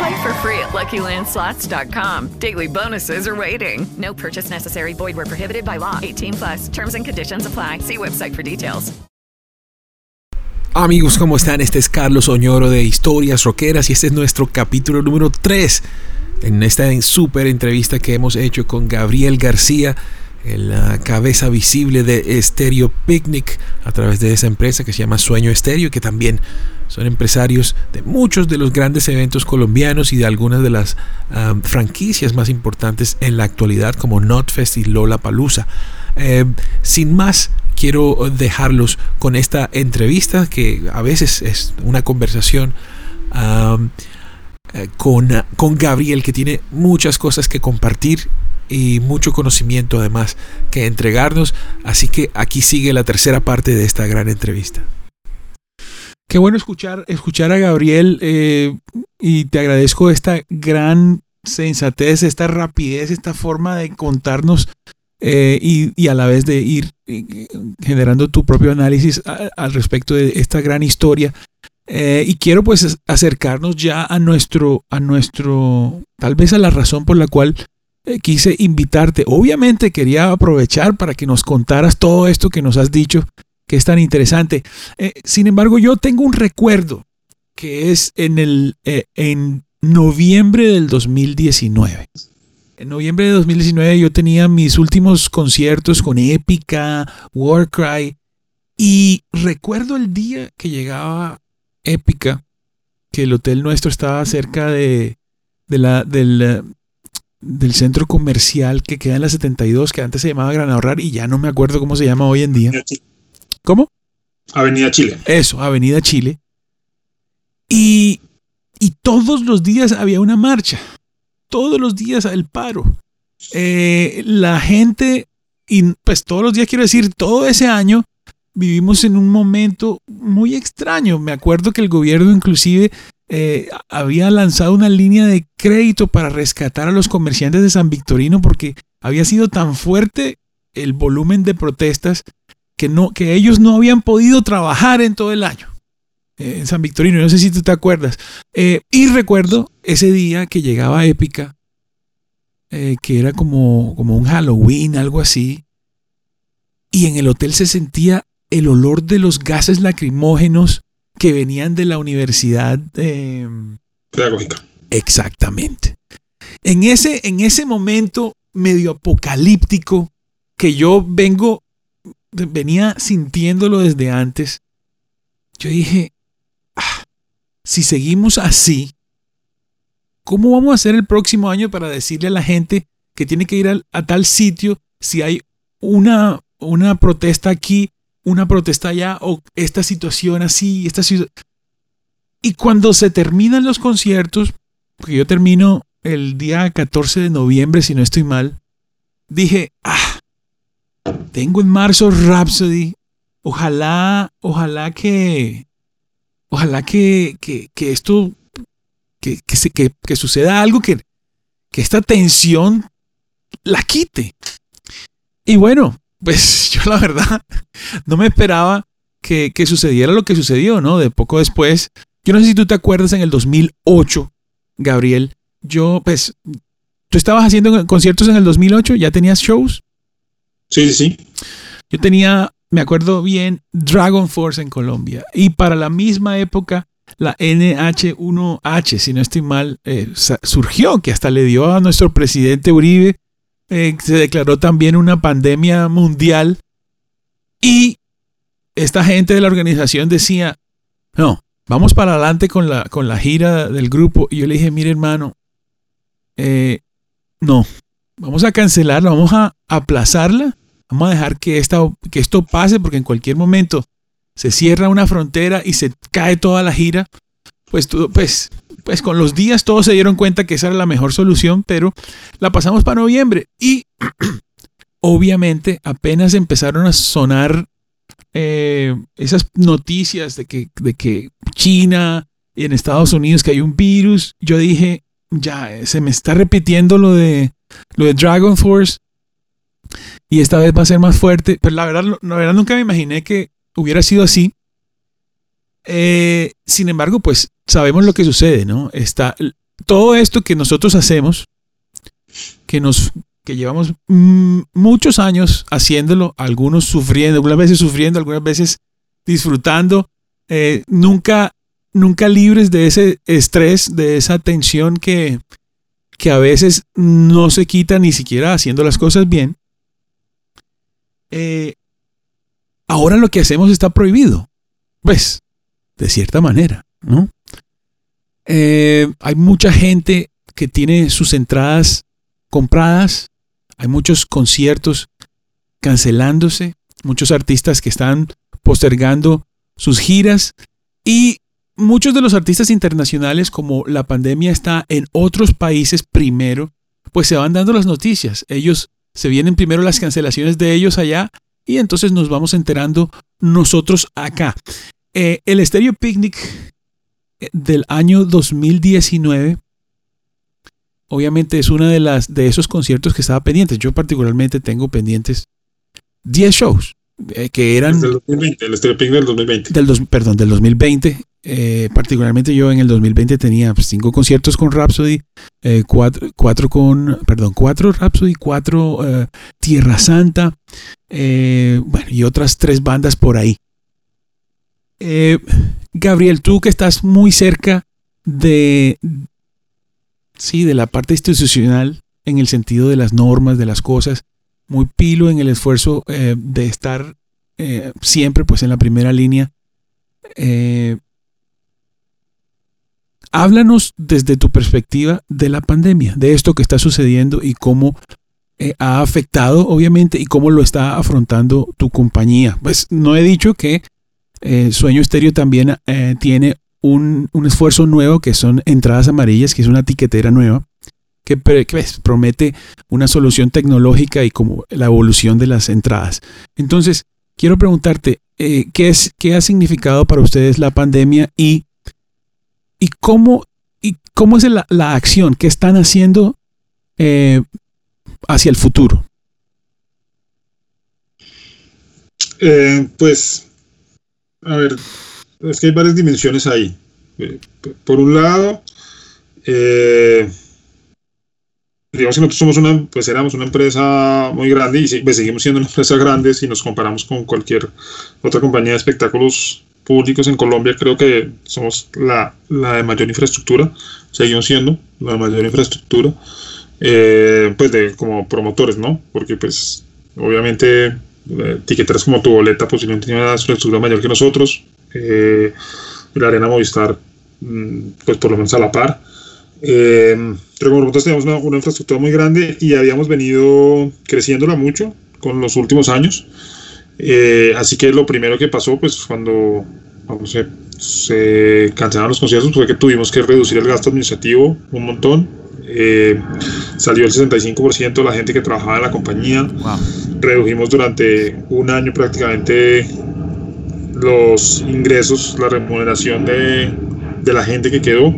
Play for free at LuckyLandSlots.com. Daily bonuses are waiting. No purchase necessary. Void where prohibited by law. 18 plus. Terms and conditions apply. See website for details. Amigos, ¿cómo están? Este es Carlos Oñoro de Historias Roqueras y este es nuestro capítulo número 3 en esta súper entrevista que hemos hecho con Gabriel García, la cabeza visible de Estéreo Picnic a través de esa empresa que se llama Sueño Estéreo, que también son empresarios de muchos de los grandes eventos colombianos y de algunas de las um, franquicias más importantes en la actualidad como Notfest y Lola Palusa. Eh, sin más, quiero dejarlos con esta entrevista que a veces es una conversación um, eh, con, con Gabriel que tiene muchas cosas que compartir y mucho conocimiento además que entregarnos. Así que aquí sigue la tercera parte de esta gran entrevista. Qué bueno escuchar, escuchar a Gabriel eh, y te agradezco esta gran sensatez, esta rapidez, esta forma de contarnos eh, y, y, a la vez de ir eh, generando tu propio análisis al respecto de esta gran historia. Eh, y quiero pues acercarnos ya a nuestro, a nuestro, tal vez a la razón por la cual eh, quise invitarte. Obviamente quería aprovechar para que nos contaras todo esto que nos has dicho, que es tan interesante. Eh, sin embargo, yo tengo un recuerdo que es en, el, en noviembre del 2019. En noviembre de 2019 yo tenía mis últimos conciertos con Épica, Warcry, y recuerdo el día que llegaba Épica, que el hotel nuestro estaba cerca de, de la, del, del centro comercial que queda en la 72, que antes se llamaba Gran Ahorrar y ya no me acuerdo cómo se llama hoy en día. ¿Cómo? Avenida Chile. Eso, Avenida Chile. Y, y todos los días había una marcha. Todos los días el paro. Eh, la gente, y pues todos los días quiero decir, todo ese año vivimos en un momento muy extraño. Me acuerdo que el gobierno inclusive eh, había lanzado una línea de crédito para rescatar a los comerciantes de San Victorino porque había sido tan fuerte el volumen de protestas que, no, que ellos no habían podido trabajar en todo el año eh, en San Victorino. No sé si tú te acuerdas. Eh, y recuerdo ese día que llegaba Épica, que era como, como un Halloween, algo así. Y en el hotel se sentía el olor de los gases lacrimógenos que venían de la universidad eh, pedagógica. Exactamente. En ese, en ese momento medio apocalíptico que yo vengo, venía sintiéndolo desde antes, yo dije, ah, si seguimos así, ¿cómo vamos a hacer el próximo año para decirle a la gente que tiene que ir a, a tal sitio si hay una, una protesta aquí una protesta allá o esta situación así, esta situación. Y cuando se terminan los conciertos, porque yo termino el día 14 de noviembre, si no estoy mal, dije, ah, tengo en marzo Rhapsody, ojalá, ojalá que, ojalá que, que, que esto, que, que, que suceda algo que, que esta tensión la quite. Y bueno, pues yo la verdad no me esperaba que, que, sucediera lo que sucedió, ¿no? De poco después, yo no sé si tú te acuerdas en el 2008, Gabriel, yo pues, tú estabas haciendo conciertos en el 2008, ya tenías shows. Sí, sí, sí. Yo tenía, me acuerdo bien, Dragon Force en Colombia y para la misma época la NH1H, si no estoy mal, eh, surgió, que hasta le dio a nuestro presidente Uribe eh, se declaró también una pandemia mundial y esta gente de la organización decía, no, vamos para adelante con la, con la gira del grupo. Y yo le dije, mire hermano, eh, no, vamos a cancelarla, vamos a aplazarla, vamos a dejar que, esta, que esto pase porque en cualquier momento se cierra una frontera y se cae toda la gira. Pues, pues, pues con los días todos se dieron cuenta que esa era la mejor solución, pero la pasamos para noviembre y obviamente apenas empezaron a sonar eh, esas noticias de que, de que China y en Estados Unidos que hay un virus, yo dije, ya, eh, se me está repitiendo lo de, lo de Dragon Force y esta vez va a ser más fuerte, pero la verdad, la verdad nunca me imaginé que hubiera sido así. Eh, sin embargo, pues sabemos lo que sucede, ¿no? Está todo esto que nosotros hacemos, que nos que llevamos mm, muchos años haciéndolo, algunos sufriendo, algunas veces sufriendo, algunas veces disfrutando, eh, nunca, nunca libres de ese estrés, de esa tensión que, que a veces no se quita ni siquiera haciendo las cosas bien. Eh, ahora lo que hacemos está prohibido. Pues, de cierta manera, ¿no? Eh, hay mucha gente que tiene sus entradas compradas hay muchos conciertos cancelándose, muchos artistas que están postergando sus giras y muchos de los artistas internacionales, como la pandemia está en otros países primero, pues se van dando las noticias. Ellos se vienen primero las cancelaciones de ellos allá y entonces nos vamos enterando nosotros acá. Eh, el Stereo Picnic eh, del año 2019 obviamente es una de las de esos conciertos que estaba pendiente. Yo particularmente tengo pendientes 10 shows eh, que eran del 2020, el Stereo del 2020. Del dos, perdón, del 2020. Eh, particularmente yo en el 2020 tenía pues, cinco conciertos con Rhapsody, eh, cuatro, con, perdón, cuatro Rhapsody, cuatro Tierra Santa, bueno, y otras tres bandas por ahí. Gabriel, tú que estás muy cerca de, sí, de la parte institucional en el sentido de las normas, de las cosas, muy pilo en el esfuerzo eh, de estar eh, siempre pues en la primera línea. Eh, háblanos desde tu perspectiva de la pandemia, de esto que está sucediendo y cómo ha afectado, obviamente, y cómo lo está afrontando tu compañía. Pues no he dicho que Sueño Estéreo también tiene un, esfuerzo nuevo que son entradas amarillas, que es una etiquetera nueva, que, promete una solución tecnológica y como la evolución de las entradas. Entonces, quiero preguntarte, eh, ¿qué, es, ¿qué ha significado para ustedes la pandemia y, y, cómo, y cómo es la, la acción que están haciendo eh, hacia el futuro? Eh, pues, a ver, es que hay varias dimensiones ahí. Eh, por un lado, eh, digamos que nosotros somos una, pues éramos una empresa muy grande y pues seguimos siendo una empresa grande si nos comparamos con cualquier otra compañía de espectáculos públicos en Colombia, creo que somos la, de mayor infraestructura, seguimos siendo la de mayor infraestructura, eh, pues de como promotores, ¿no? Porque pues obviamente etiquetas como tu boleta posiblemente tiene una infraestructura mayor que nosotros, eh, la Arena Movistar, mm, pues por lo menos a la par. Eh, pero como nosotros teníamos una, infraestructura muy grande y habíamos venido creciéndola mucho con los últimos años. Eh, así que lo primero que pasó, pues cuando, se, cancelaron los conciertos, fue que tuvimos que reducir el gasto administrativo un montón. Eh, salió el 65% de la gente que trabajaba en la compañía. Redujimos durante un año prácticamente los ingresos, la remuneración de, de la gente que quedó.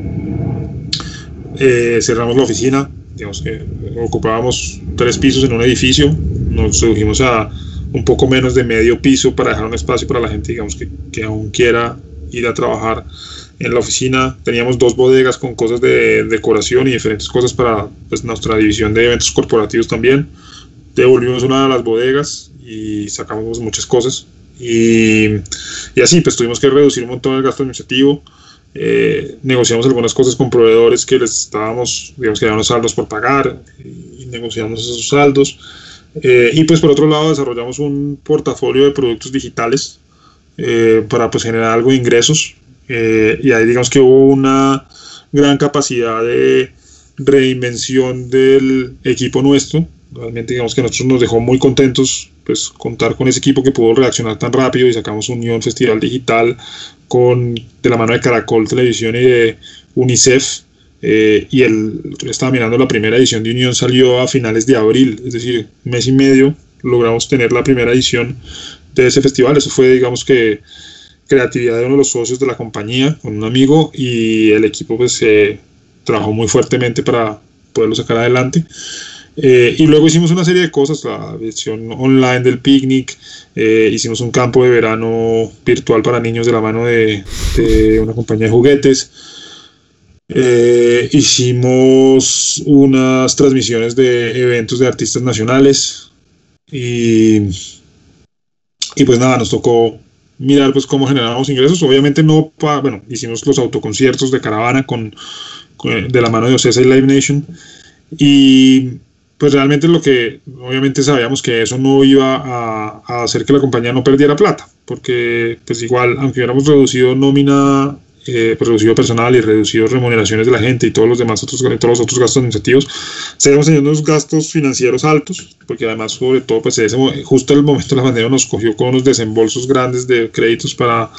Eh, cerramos la oficina, digamos que ocupábamos tres pisos en un edificio, nos redujimos a un poco menos de medio piso para dejar un espacio para la gente, digamos, que, que aún quiera ir a trabajar en la oficina. Teníamos dos bodegas con cosas de decoración y diferentes cosas para pues, nuestra división de eventos corporativos también. Devolvimos una de las bodegas y sacamos muchas cosas. Y, y, así, pues tuvimos que reducir un montón el gasto administrativo. Eh, negociamos algunas cosas con proveedores que les estábamos, digamos que unos saldos por pagar y negociamos esos saldos. Eh, y pues por otro lado desarrollamos un portafolio de productos digitales eh, para pues generar algo de ingresos eh, y ahí digamos que hubo una gran capacidad de reinvención del equipo nuestro. Realmente digamos que a nosotros nos dejó muy contentos pues contar con ese equipo que pudo reaccionar tan rápido y sacamos Unión Festival Digital con de la mano de Caracol Televisión y de UNICEF eh, y el estaba mirando la primera edición de Unión salió a finales de abril, es decir, mes y medio logramos tener la primera edición de ese festival. Eso fue, digamos que, creatividad de uno de los socios de la compañía, con un amigo, y el equipo pues trabajó muy fuertemente para poderlo sacar adelante. Eh, y luego hicimos una serie de cosas, la versión online del picnic, eh, hicimos un campo de verano virtual para niños de la mano de, una compañía de juguetes, eh, hicimos unas transmisiones de eventos de artistas nacionales y, y pues nada, nos tocó mirar pues cómo generamos ingresos, obviamente no, para, bueno, hicimos los autoconciertos de caravana con, de la mano de Ocesa y Live Nation. Y pues realmente lo que obviamente sabíamos que eso no iba a, hacer que la compañía no perdiera plata, porque pues igual, aunque hubiéramos reducido nómina, eh, pues, reducido personal y reducido remuneraciones de la gente y todos los demás otros, todos los otros gastos administrativos, seguimos teniendo unos gastos financieros altos, porque además sobre todo pues ese, justo el momento de la pandemia nos cogió con unos desembolsos grandes de créditos para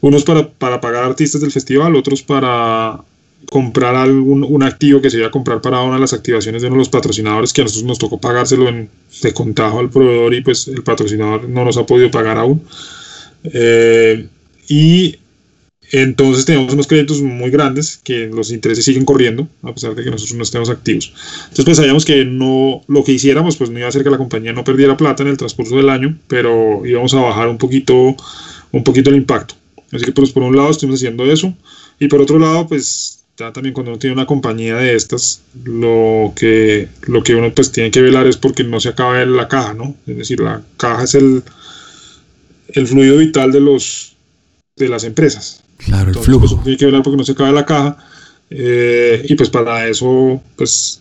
unos para, para pagar artistas del festival, otros para comprar algún un activo que se iba a comprar para una de las activaciones de uno de los patrocinadores que a nosotros nos tocó pagárselo en, de contado al proveedor y pues el patrocinador no nos ha podido pagar aún. Eh, y entonces tenemos unos créditos muy grandes que los intereses siguen corriendo a pesar de que nosotros no estemos activos. Entonces sabíamos que no lo que hiciéramos pues no iba a hacer que la compañía no perdiera plata en el transcurso del año, pero íbamos a bajar un poquito un poquito el impacto. Así que pues por un lado estuvimos haciendo eso y por otro lado pues ya también cuando uno tiene una compañía de estas, lo que, lo que uno pues tiene que velar es porque no se acabe la caja, ¿no? Es decir, la caja es el, el fluido vital de los de las empresas. Claro, el flujo. Pues, tiene que velar porque no se acabe la caja. Eh, y pues para eso, pues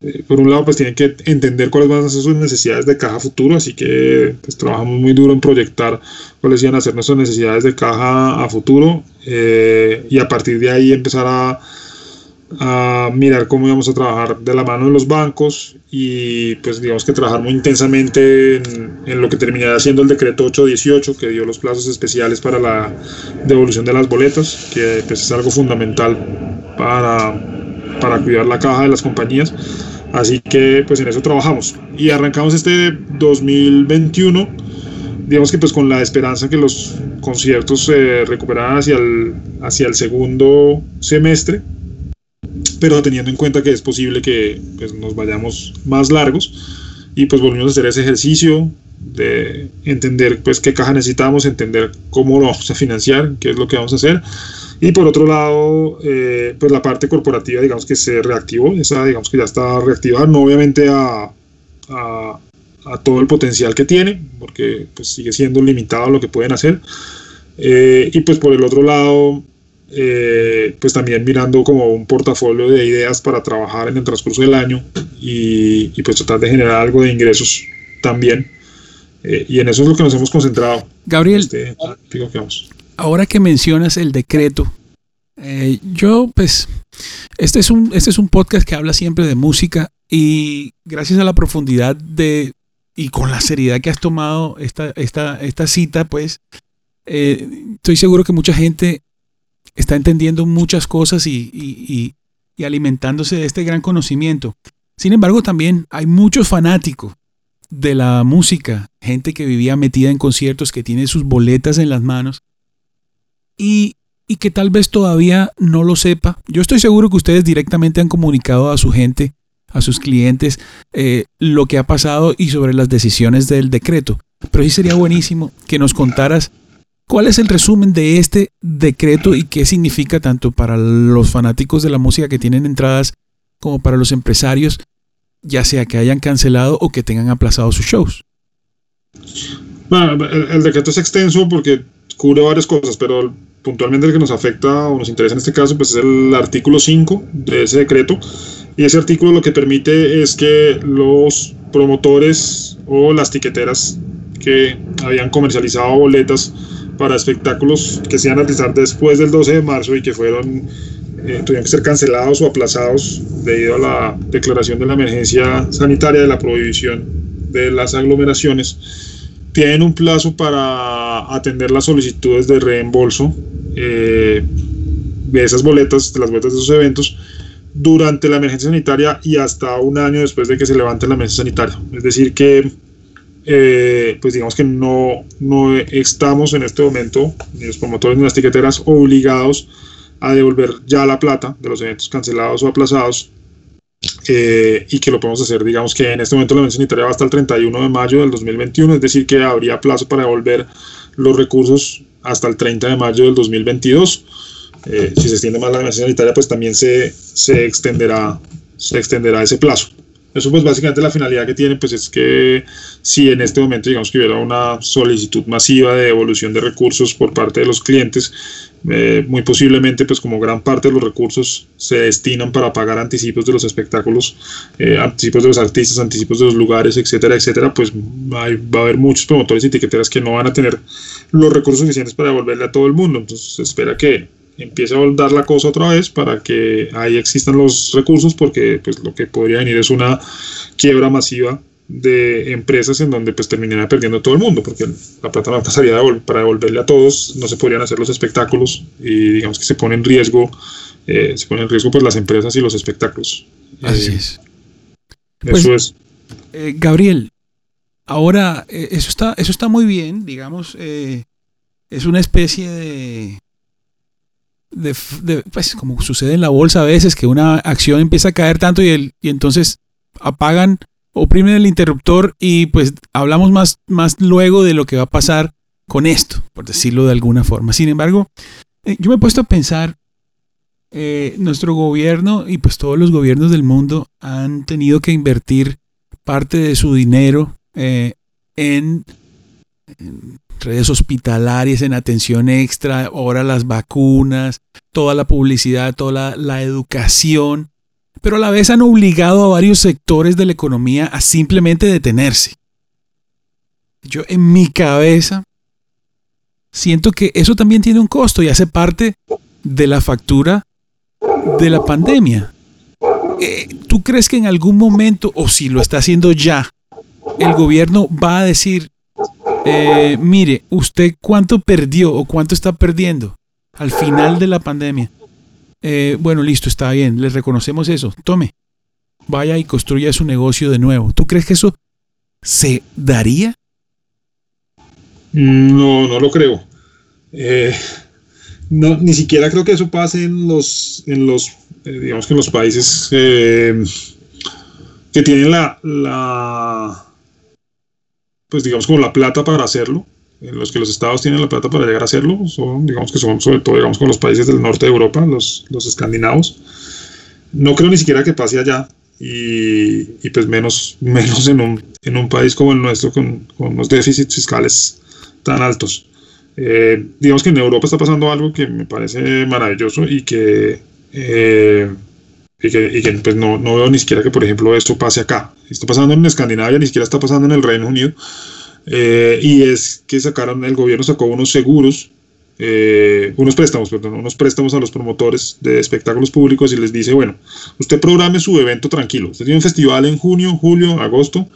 eh, por un lado, pues tienen que entender cuáles van a ser sus necesidades de caja futuro, así que pues trabajamos muy duro en proyectar cuáles iban a ser nuestras necesidades de caja a futuro eh, y a partir de ahí empezar a, a mirar cómo íbamos a trabajar de la mano de los bancos y pues digamos que trabajar muy intensamente en, en, lo que terminará siendo el decreto 818 que dio los plazos especiales para la devolución de las boletas, que pues es algo fundamental para para cuidar la caja de las compañías. Así que pues en eso trabajamos. Y arrancamos este 2021, digamos que pues con la esperanza que los conciertos se recuperaran hacia el, hacia el segundo semestre, pero teniendo en cuenta que es posible que pues, nos vayamos más largos. Y pues volvimos a hacer ese ejercicio de entender pues qué caja necesitamos, entender cómo lo vamos a financiar, qué es lo que vamos a hacer y por otro lado, eh, pues la parte corporativa, digamos que se reactivó, esa digamos que ya está reactivada, no obviamente a, a, todo el potencial que tiene, porque pues sigue siendo limitado lo que pueden hacer. Eh, y pues por el otro lado, eh, pues también mirando como un portafolio de ideas para trabajar en el transcurso del año y, y pues tratar de generar algo de ingresos también. y en eso es lo que nos hemos concentrado. Gabriel, este, ahora que mencionas el decreto, eh, yo pues, este es, un, este es un podcast que habla siempre de música y gracias a la profundidad de y con la seriedad que has tomado esta, esta, esta cita, pues eh, estoy seguro que mucha gente está entendiendo muchas cosas y, y, y alimentándose de este gran conocimiento. Sin embargo, también hay muchos fanáticos de la música, gente que vivía metida en conciertos, que tiene sus boletas en las manos y, que tal vez todavía no lo sepa. Yo estoy seguro que ustedes directamente han comunicado a su gente, a sus clientes, eh, lo que ha pasado y sobre las decisiones del decreto. Pero sí sería buenísimo que nos contaras cuál es el resumen de este decreto y qué significa tanto para los fanáticos de la música que tienen entradas como para los empresarios, ya sea que hayan cancelado o que tengan aplazado sus shows. Bueno, el decreto es extenso porque cubre varias cosas, pero puntualmente el que nos afecta o nos interesa en este caso pues es el artículo 5 de ese decreto y ese artículo lo que permite es que los promotores o las tiqueteras que habían comercializado boletas para espectáculos que se iban a realizar después del 12 de marzo y que fueron eh, tuvieron que ser cancelados o aplazados debido a la declaración de la emergencia sanitaria de la prohibición de las aglomeraciones, tienen un plazo para atender las solicitudes de reembolso eh, de esas boletas, de las boletas de esos eventos, durante la emergencia sanitaria y hasta un año después de que se levante la emergencia sanitaria. Es decir, que eh, pues digamos que no, no estamos en este momento, ni los promotores ni las tiqueteras, obligados a devolver ya la plata de los eventos cancelados o aplazados eh, y que lo podemos hacer, digamos que en este momento la emergencia sanitaria va hasta el 31 de mayo del 2021, es decir, que habría plazo para devolver los recursos hasta el 30 de mayo del 2022. Eh, si se extiende más la emergencia sanitaria, pues también se, se, extenderá, se extenderá ese plazo. Eso pues básicamente la finalidad que tiene pues es que si en este momento digamos que hubiera una solicitud masiva de devolución de recursos por parte de los clientes, eh, muy posiblemente pues como gran parte de los recursos se destinan para pagar anticipos de los espectáculos, eh, anticipos de los artistas, anticipos de los lugares, etcétera, etcétera, pues va a haber muchos promotores y etiqueteras que no van a tener los recursos suficientes para devolverle a todo el mundo. Entonces se espera que empiece a dar la cosa otra vez para que ahí existan los recursos porque pues lo que podría venir es una quiebra masiva de empresas en donde pues terminaría perdiendo todo el mundo porque la plata no pasaría para devolverle a todos no se podrían hacer los espectáculos y digamos que se pone en riesgo eh, se pone en riesgo pues las empresas y los espectáculos. Así eh, es. eso pues, es. eh, Gabriel ahora eso está eso está muy bien digamos es una especie de pues como sucede en la bolsa a veces, que una acción empieza a caer tanto y, el, y entonces apagan, oprimen el interruptor y pues hablamos más, más luego de lo que va a pasar con esto, por decirlo de alguna forma. Sin embargo, eh, yo me he puesto a pensar, eh, nuestro gobierno y pues todos los gobiernos del mundo han tenido que invertir parte de su dinero eh, en redes hospitalarias, en atención extra, ahora las vacunas, toda la publicidad, toda la, educación, pero a la vez han obligado a varios sectores de la economía a simplemente detenerse. Yo en mi cabeza siento que eso también tiene un costo y hace parte de la factura de la pandemia. Eh, ¿Tú crees que en algún momento, o si lo está haciendo ya, el gobierno va a decir, eh, mire, ¿usted cuánto perdió o cuánto está perdiendo al final de la pandemia? Eh, bueno, listo, está bien, le reconocemos eso. Tome, vaya y construya su negocio de nuevo. ¿Tú crees que eso se daría? No, no lo creo. Eh, no, ni siquiera creo que eso pase en los, en los digamos que en los países que tienen la, la pues digamos como la plata para hacerlo, en los que los estados tienen la plata para llegar a hacerlo, son, digamos que son sobre todo, digamos, con los países del norte de Europa, los, los escandinavos. No creo ni siquiera que pase allá, y, y pues menos, menos en un, en un país como el nuestro, con, con los déficits fiscales tan altos. Eh, digamos que en Europa está pasando algo que me parece maravilloso y que eh, y que, pues no, no, veo ni siquiera que, por ejemplo, esto pase acá. Está pasando en Escandinavia, ni siquiera está pasando en el Reino Unido. Eh, y es que sacaron, el gobierno sacó unos seguros, eh, unos préstamos, perdón, unos préstamos a los promotores de espectáculos públicos y les dice, bueno, usted programe su evento tranquilo. Usted tiene un festival en junio, julio, agosto,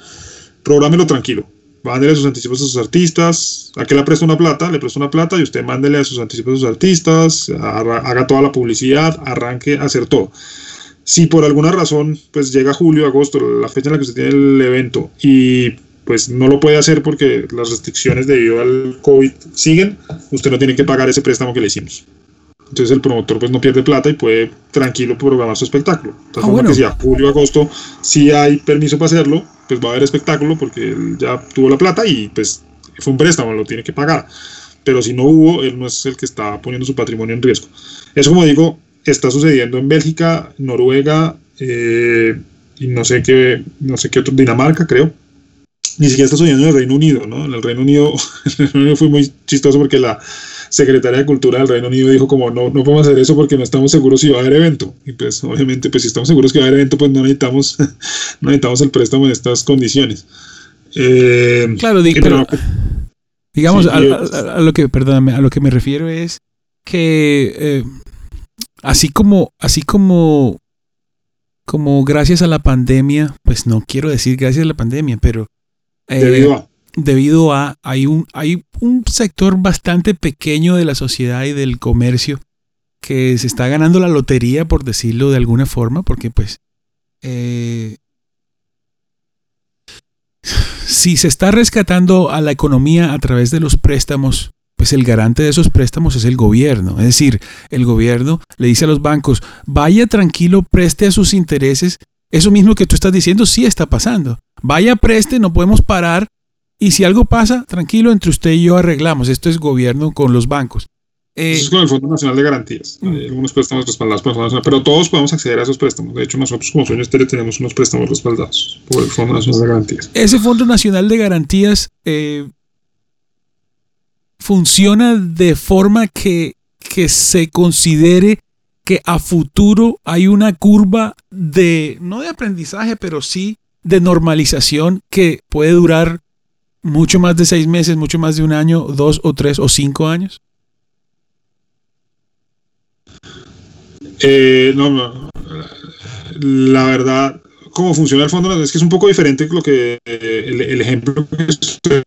prográmelo tranquilo. Mándele sus anticipos a sus artistas. ¿A qué le presta una plata? Le presta una plata y usted mándele a sus anticipos a sus artistas, haga toda la publicidad, arranque hacer todo si por alguna razón pues llega julio, agosto, la fecha en la que usted tiene el evento y pues no lo puede hacer porque las restricciones debido al COVID siguen, usted no tiene que pagar ese préstamo que le hicimos. Entonces el promotor pues no pierde plata y puede tranquilo programar su espectáculo. De ah, que si a julio, agosto, si hay permiso para hacerlo, pues va a haber espectáculo porque él ya tuvo la plata y pues fue un préstamo, lo tiene que pagar. Pero si no hubo, él no es el que está poniendo su patrimonio en riesgo. Eso como digo, está sucediendo en Bélgica, Noruega eh, y no sé qué, no sé qué otro, Dinamarca creo. Ni siquiera está sucediendo en el Reino Unido, ¿no? En el Reino Unido, el Reino Unido fue muy chistoso porque la secretaria de Cultura del Reino Unido dijo como no, no podemos hacer eso porque no estamos seguros si va a haber evento. Y pues obviamente pues si estamos seguros que va a haber evento pues no necesitamos, no necesitamos el préstamo en estas condiciones. Eh, claro, pero, Digamos, a, lo que, perdóname, a lo que me refiero es que eh, así como, así como, como gracias a la pandemia, pues no quiero decir gracias a la pandemia, pero eh, debido a. debido a hay un hay un sector bastante pequeño de la sociedad y del comercio que se está ganando la lotería por decirlo de alguna forma porque pues eh, si se está rescatando a la economía a través de los préstamos, pues el garante de esos préstamos es el gobierno. Es decir, el gobierno le dice a los bancos, vaya tranquilo, preste a sus intereses. Eso mismo que tú estás diciendo sí está pasando. Vaya, preste, no podemos parar. Y si algo pasa, tranquilo, entre usted y yo arreglamos. Esto es gobierno con los bancos. Eh, Eso es con el Fondo Nacional de Garantías. Mm. Hay algunos préstamos respaldados por el Fondo Nacional, pero todos podemos acceder a esos préstamos. De hecho, nosotros como Sueño Estéreo tenemos unos préstamos respaldados por el Fondo Nacional de Garantías. Ese Fondo Nacional de Garantías eh, funciona de forma que, que se considere que a futuro hay una curva de, no de aprendizaje, pero sí de normalización que puede durar mucho más de seis meses, mucho más de un año, dos o tres o cinco años? Eh, no, la verdad, cómo funciona el fondo es que es un poco diferente lo que eh, el, ejemplo que estoy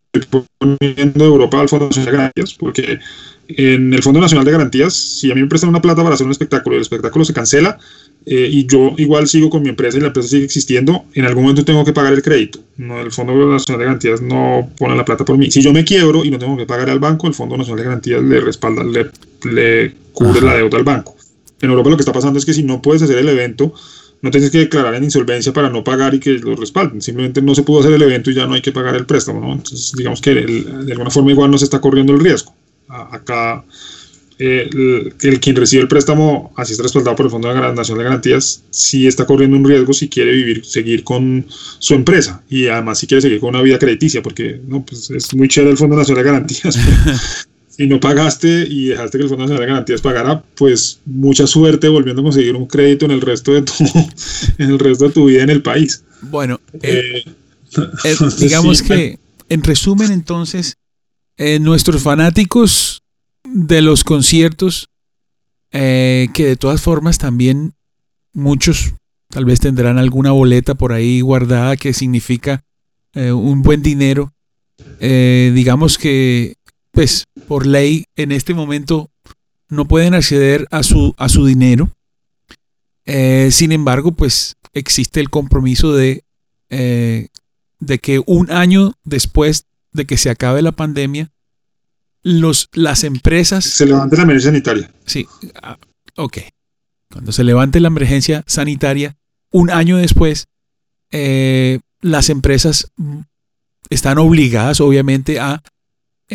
poniendo de Europa al Fondo Nacional de Garantías, porque en el Fondo Nacional de Garantías, si a mí me prestan una plata para hacer un espectáculo y el espectáculo se cancela eh, y yo igual sigo con mi empresa y la empresa sigue existiendo, en algún momento tengo que pagar el crédito. No, el Fondo Nacional de Garantías no pone la plata por mí. Si yo me quiebro y no tengo que pagar al banco, el Fondo Nacional de Garantías le respalda, le, le cubre la deuda al banco. En Europa lo que está pasando es que si no puedes hacer el evento, no tienes que declarar en insolvencia para no pagar y que lo respalden. Simplemente no se pudo hacer el evento y ya no hay que pagar el préstamo. ¿no? Entonces, digamos que de alguna forma igual no se está corriendo el riesgo. acá, eh, el, quien recibe el préstamo, así está respaldado por el Fondo de Nacional de Garantías, sí está corriendo un riesgo si quiere vivir, seguir con su empresa y además si quiere seguir con una vida crediticia, porque no, pues es muy chévere el Fondo Nacional de Garantías. si no pagaste y dejaste que el Fondo Nacional de Garantías pagara, pues mucha suerte volviendo a conseguir un crédito en el resto de tu, en el resto de tu vida en el país. Bueno, eh, eh, digamos que, en resumen, entonces, eh, nuestros fanáticos de los conciertos, que de todas formas también muchos tal vez tendrán alguna boleta por ahí guardada que significa un buen dinero. digamos que pues por ley en este momento no pueden acceder a su, a su dinero. Eh, sin embargo, pues existe el compromiso de, eh, de que un año después de que se acabe la pandemia, los, las empresas... Se levante la emergencia sanitaria. Sí, ah, ok. Cuando se levante la emergencia sanitaria, un año después, eh, las empresas están obligadas, obviamente, a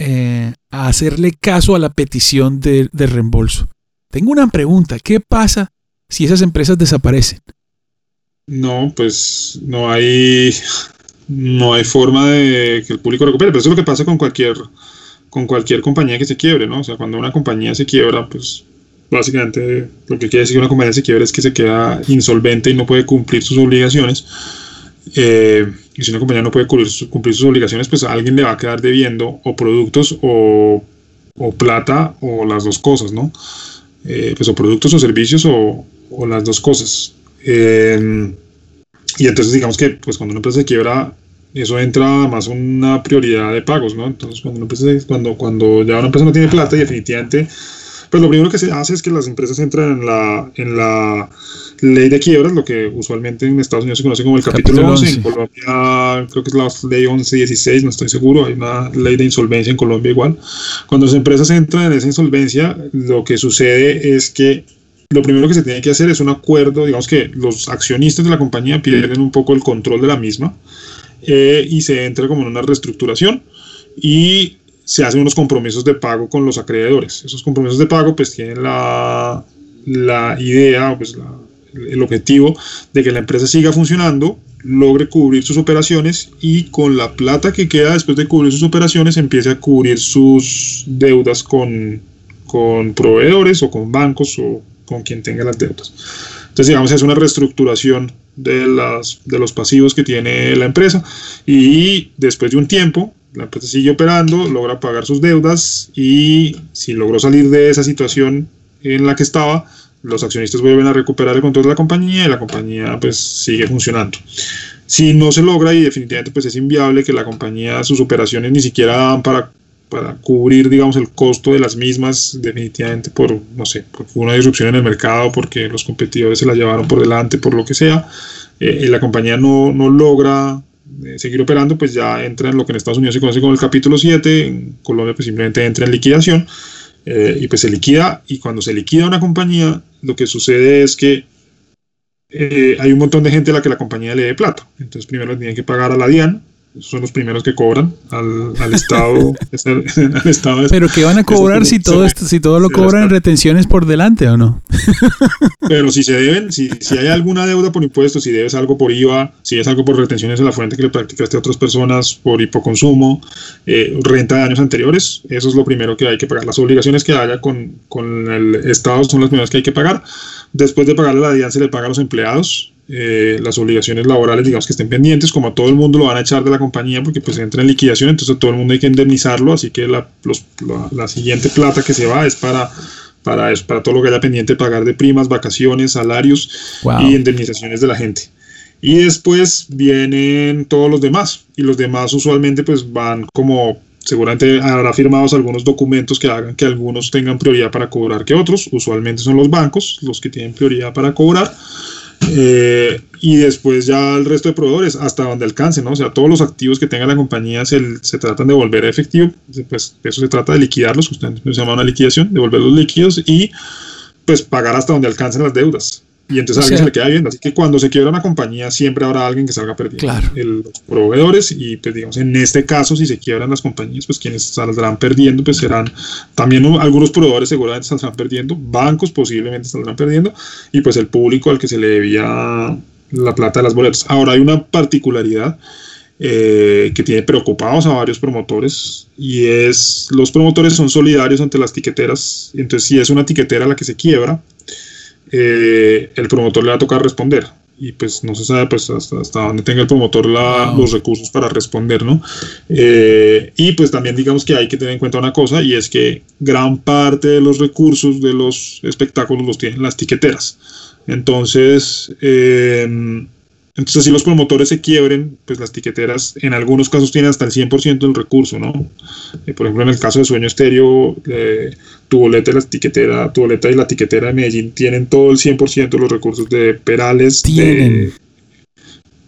eh, a hacerle caso a la petición de, reembolso. Tengo una pregunta, ¿qué pasa si esas empresas desaparecen? No, pues no hay no hay forma de que el público recupere, pero eso es lo que pasa con cualquier con cualquier compañía que se quiebre, ¿no? O sea, cuando una compañía se quiebra, pues básicamente lo que quiere decir que una compañía se quiebra es que se queda insolvente y no puede cumplir sus obligaciones. Eh, y si una compañía no puede cumplir, sus obligaciones, pues alguien le va a quedar debiendo o productos o, plata o las dos cosas, ¿no? Eh, pues o productos o servicios o, las dos cosas. y entonces digamos que pues cuando una empresa se quiebra, eso entra más una prioridad de pagos, ¿no? Entonces cuando, una empresa, cuando, cuando ya una empresa no tiene plata y definitivamente pues lo primero que se hace es que las empresas entran en la, en la ley de quiebras, lo que usualmente en Estados Unidos se conoce como el capítulo, 11. En Colombia creo que es la ley 1116, no estoy seguro. Hay una ley de insolvencia en Colombia igual. Cuando las empresas entran en esa insolvencia, lo que sucede es que lo primero que se tiene que hacer es un acuerdo, digamos que los accionistas de la compañía pierden un poco el control de la misma eh, y se entra como en una reestructuración y se hacen unos compromisos de pago con los acreedores. Esos compromisos de pago pues tienen la, la idea, pues el objetivo de que la empresa siga funcionando, logre cubrir sus operaciones y con la plata que queda después de cubrir sus operaciones empiece a cubrir sus deudas con, con proveedores o con bancos o con quien tenga las deudas. Entonces, digamos, es una reestructuración de, las, de los pasivos que tiene la empresa y después de un tiempo la empresa sigue operando, logra pagar sus deudas y si logró salir de esa situación en la que estaba, los accionistas vuelven a recuperar el control de la compañía y la compañía pues sigue funcionando. Si no se logra y definitivamente pues es inviable que la compañía, sus operaciones ni siquiera dan para, para cubrir digamos el costo de las mismas definitivamente por, no sé, por una disrupción en el mercado, porque los competidores se la llevaron por delante, por lo que sea, eh, y la compañía no, no logra eh, seguir operando, pues ya entra en lo que en Estados Unidos se conoce como el capítulo 7, en Colombia pues simplemente entra en liquidación eh, y pues se liquida y cuando se liquida una compañía lo que sucede es que eh, hay un montón de gente a la que la compañía le dé plata. Entonces primero le tienen que pagar a la DIAN, son los primeros que cobran al, al Estado. al estado Pero ¿qué van a cobrar si todo, esto, si todo lo cobran en retenciones por delante o no? Pero si se deben, si, si hay alguna deuda por impuestos, si debes algo por IVA, si es algo por retenciones en la fuente que le practicaste a otras personas, por hipoconsumo, eh, renta de años anteriores, eso es lo primero que hay que pagar. Las obligaciones que haya con, con el Estado son las primeras que hay que pagar. Después de pagarle la DIAN se le paga a los empleados, eh, las obligaciones laborales, digamos que estén pendientes, como a todo el mundo lo van a echar de la compañía porque pues entra en liquidación, entonces a todo el mundo hay que indemnizarlo, así que la, los, la, la siguiente plata que se va es para para, eso, para todo lo que haya pendiente pagar de primas, vacaciones, salarios wow. y indemnizaciones de la gente. Y después vienen todos los demás, y los demás usualmente pues van como seguramente habrá firmados algunos documentos que hagan que algunos tengan prioridad para cobrar que otros, usualmente son los bancos los que tienen prioridad para cobrar. Eh, y después ya el resto de proveedores hasta donde alcance, ¿no? O sea, todos los activos que tenga la compañía se, se tratan de volver a efectivo, pues eso se trata de liquidarlos, justamente se llama una liquidación, devolver los líquidos y pues pagar hasta donde alcancen las deudas. Y entonces o sea, a alguien se le queda viendo. Así que cuando se quiebra una compañía, siempre habrá alguien que salga perdiendo. Claro. El, los proveedores, y pues digamos, en este caso, si se quiebran las compañías, pues quienes saldrán perdiendo, pues serán también algunos proveedores seguramente saldrán perdiendo, bancos posiblemente saldrán perdiendo, y pues el público al que se le debía la plata de las boletas. Ahora hay una particularidad eh, que tiene preocupados a varios promotores y es los promotores son solidarios ante las tiqueteras. Entonces, si es una tiquetera la que se quiebra, eh, el promotor le va a tocar responder y pues no se sabe pues hasta, hasta dónde tenga el promotor la, los recursos para responder, ¿no? Eh, y pues también digamos que hay que tener en cuenta una cosa y es que gran parte de los recursos de los espectáculos los tienen las tiqueteras. Entonces, eh, entonces si los promotores se quiebren, pues las tiqueteras en algunos casos tienen hasta el 100% del recurso, ¿no? Eh, por ejemplo, en el caso de Sueño Estéreo, eh, tu boleta y la tiquetera, tu boleta y la tiquetera de Medellín tienen todo el 100% de los recursos de Perales. ¿Tienen? De,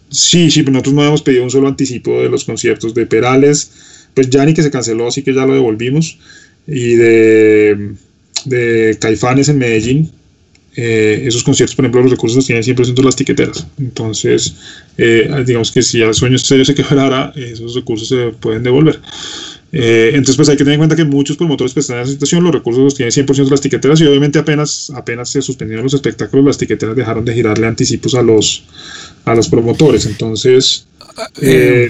sí, sí, pero nosotros no habíamos pedido un solo anticipo de los conciertos de Perales, pues ya ni que se canceló, así que ya lo devolvimos, y de, de Caifanes en Medellín, eh, esos conciertos, por ejemplo, los recursos los tienen 100% las tiqueteras. Entonces, eh, digamos que si al sueño serio se quebrara, esos recursos se pueden devolver. Eh, entonces, pues hay que tener en cuenta que muchos promotores pues, están en esa situación, los recursos los tienen 100% las tiqueteras y obviamente apenas, apenas se suspendieron los espectáculos, las tiqueteras dejaron de girarle anticipos a los, a los promotores. Entonces... Eh,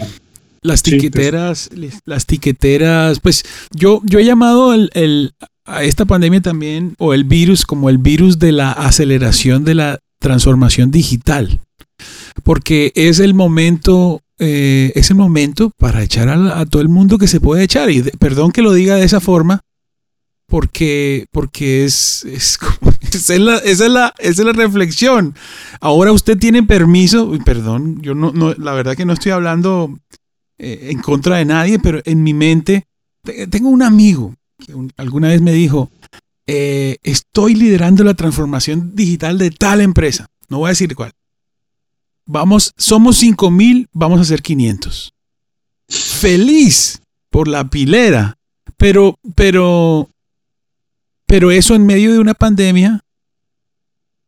las tiqueteras, sí, pues, las tiqueteras, pues yo, yo he llamado el, el, esta pandemia también, o el virus, como el virus de la aceleración de la transformación digital. Porque es el momento, eh, es el momento para echar a, todo el mundo que se puede echar. Y perdón que lo diga de esa forma, porque, porque es, es, como, esa, es la, es la, es la reflexión. Ahora usted tiene permiso, perdón, yo no, no la verdad que no estoy hablando eh, en contra de nadie, pero en mi mente tengo un amigo que un, alguna vez me dijo, eh, estoy liderando la transformación digital de tal empresa. No voy a decir cuál. Vamos, somos 5 mil, vamos a ser 500. Feliz por la pilera. Pero, pero, pero eso en medio de una pandemia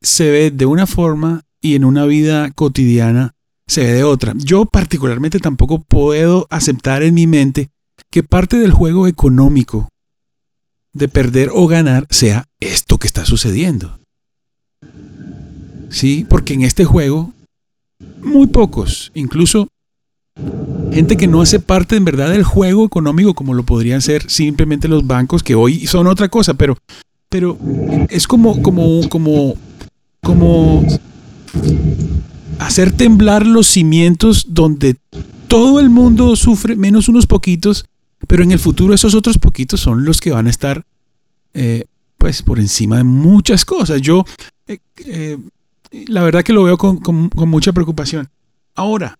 se ve de una forma y en una vida cotidiana se ve de otra. Yo particularmente tampoco puedo aceptar en mi mente que parte del juego económico de perder o ganar sea esto que está sucediendo. Sí, porque en este juego muy pocos, incluso gente que no hace parte en verdad del juego económico como lo podrían ser simplemente los bancos que hoy son otra cosa, pero pero es como como como como hacer temblar los cimientos donde todo el mundo sufre, menos unos poquitos, pero en el futuro esos otros poquitos son los que van a estar eh, pues por encima de muchas cosas. Yo eh, eh, la verdad que lo veo con, mucha preocupación. Ahora,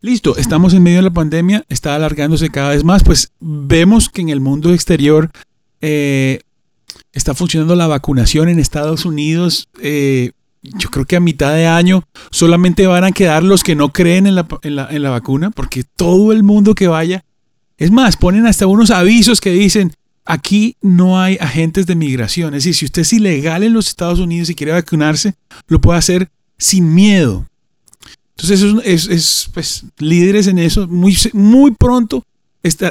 listo, estamos en medio de la pandemia, está alargándose cada vez más, pues vemos que en el mundo exterior está funcionando la vacunación en Estados Unidos. yo creo que a mitad de año solamente van a quedar los que no creen en la, en la vacuna, porque todo el mundo que vaya es más, ponen hasta unos avisos que dicen, aquí no hay agentes de migración. Es decir, si usted es ilegal en los Estados Unidos y quiere vacunarse, lo puede hacer sin miedo. Entonces, es, es, pues, líderes en eso, muy, muy pronto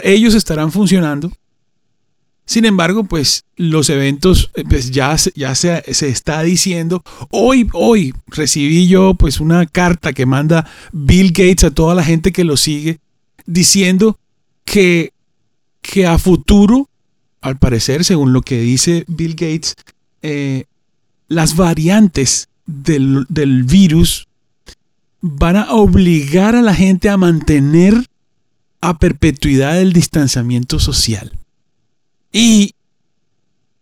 ellos estarán funcionando. Sin embargo, pues los eventos, eh, pues ya, ya se, se, está diciendo, hoy, hoy recibí yo pues una carta que manda Bill Gates a toda la gente que lo sigue, diciendo que, que a futuro, al parecer, según lo que dice Bill Gates, eh, las variantes del, del virus van a obligar a la gente a mantener a perpetuidad el distanciamiento social. Y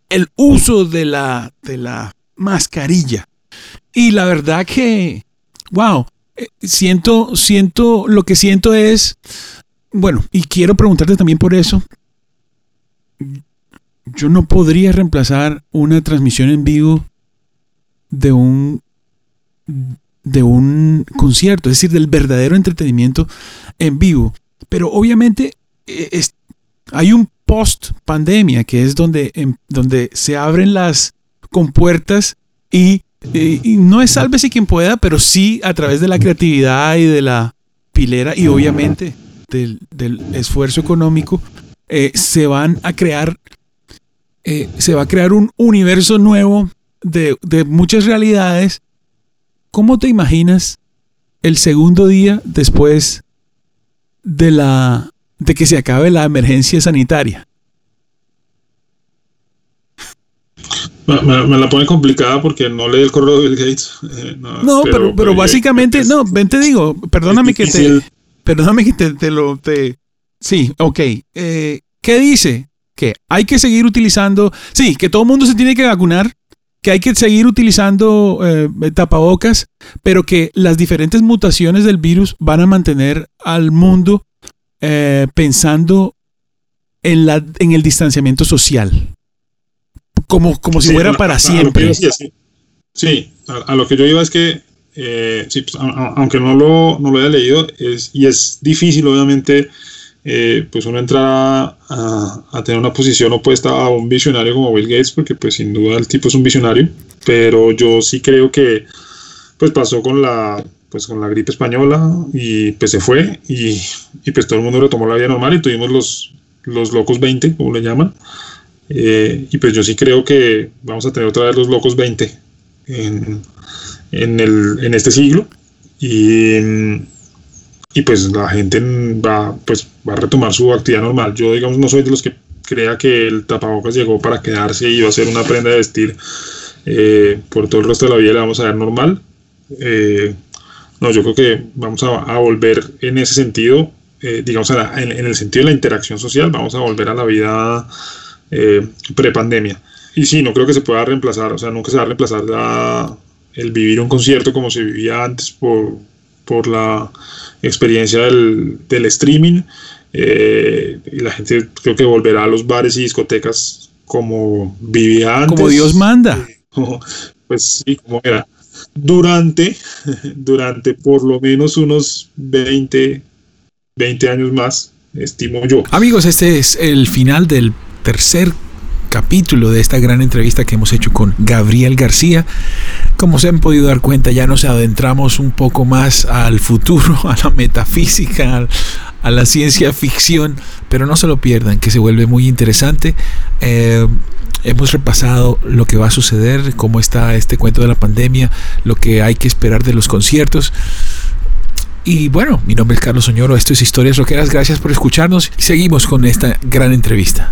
el uso de la, de la mascarilla. Y la verdad que, wow, eh, siento, siento, lo que siento es, bueno, y quiero preguntarte también por eso. Yo no podría reemplazar una transmisión en vivo de un de un concierto, es decir, del verdadero entretenimiento en vivo. Pero obviamente eh, hay un post pandemia que es donde, donde se abren las compuertas y, eh, y no es sálvese quien pueda, pero sí a través de la creatividad y de la pilera y obviamente del, esfuerzo económico, eh, se van a crear, eh, se va a crear un universo nuevo de, muchas realidades. ¿Cómo te imaginas el segundo día después de la de que se acabe la emergencia sanitaria? Me, la pone complicada porque no leí el correo de Bill Gates. Eh, no, pero, pero, básicamente, no, ven te digo, perdóname que te, Perdóname que te, lo... Te... Sí, ok. Eh, ¿Qué dice? Que hay que seguir utilizando... Sí, que todo el mundo se tiene que vacunar, que hay que seguir utilizando eh, tapabocas, pero que las diferentes mutaciones del virus van a mantener al mundo eh, pensando en, la, en el distanciamiento social. Como, como si fuera para siempre. sí, a, lo que yo iba es que eh, sí, pues, aunque no lo, no lo haya leído, es, y es difícil obviamente, eh, pues uno entra a, tener una posición opuesta a un visionario como Bill Gates, porque pues sin duda el tipo es un visionario, pero yo sí creo que pues pasó con la pues con la gripe española y pues se fue y, y pues todo el mundo retomó la vida normal y tuvimos los, los locos 20, como le llaman, eh, y pues yo sí creo que vamos a tener otra vez los locos 20 en, en, el, en este siglo y, y pues la gente va, pues, va a retomar su actividad normal. Yo, digamos, no soy de los que crea que el tapabocas llegó para quedarse y va a ser una prenda de vestir eh, por todo el resto de la vida, le vamos a dar normal. Eh, no, yo creo que vamos a, volver en ese sentido, eh, digamos, en, el sentido de la interacción social, vamos a volver a la vida pre-pandemia. Y sí, no creo que se pueda reemplazar, o sea, nunca se va a reemplazar la, el vivir un concierto como se vivía antes por, por la experiencia del, del streaming. Eh, y la gente creo que volverá a los bares y discotecas como vivía antes. Como Dios manda. Pues sí, como era. Durante, durante por lo menos unos 20, 20 años más, estimo yo. Amigos, este es el final del tercer capítulo de esta gran entrevista que hemos hecho con Gabriel García. Como se han podido dar cuenta, ya nos adentramos un poco más al futuro, a la metafísica, a la ciencia ficción, pero no se lo pierdan, que se vuelve muy interesante. Eh, hemos repasado lo que va a suceder, cómo está este cuento de la pandemia, lo que hay que esperar de los conciertos. Y bueno, mi nombre es Carlos Oñoro, esto es Historias Roqueras, gracias por escucharnos seguimos con esta gran entrevista.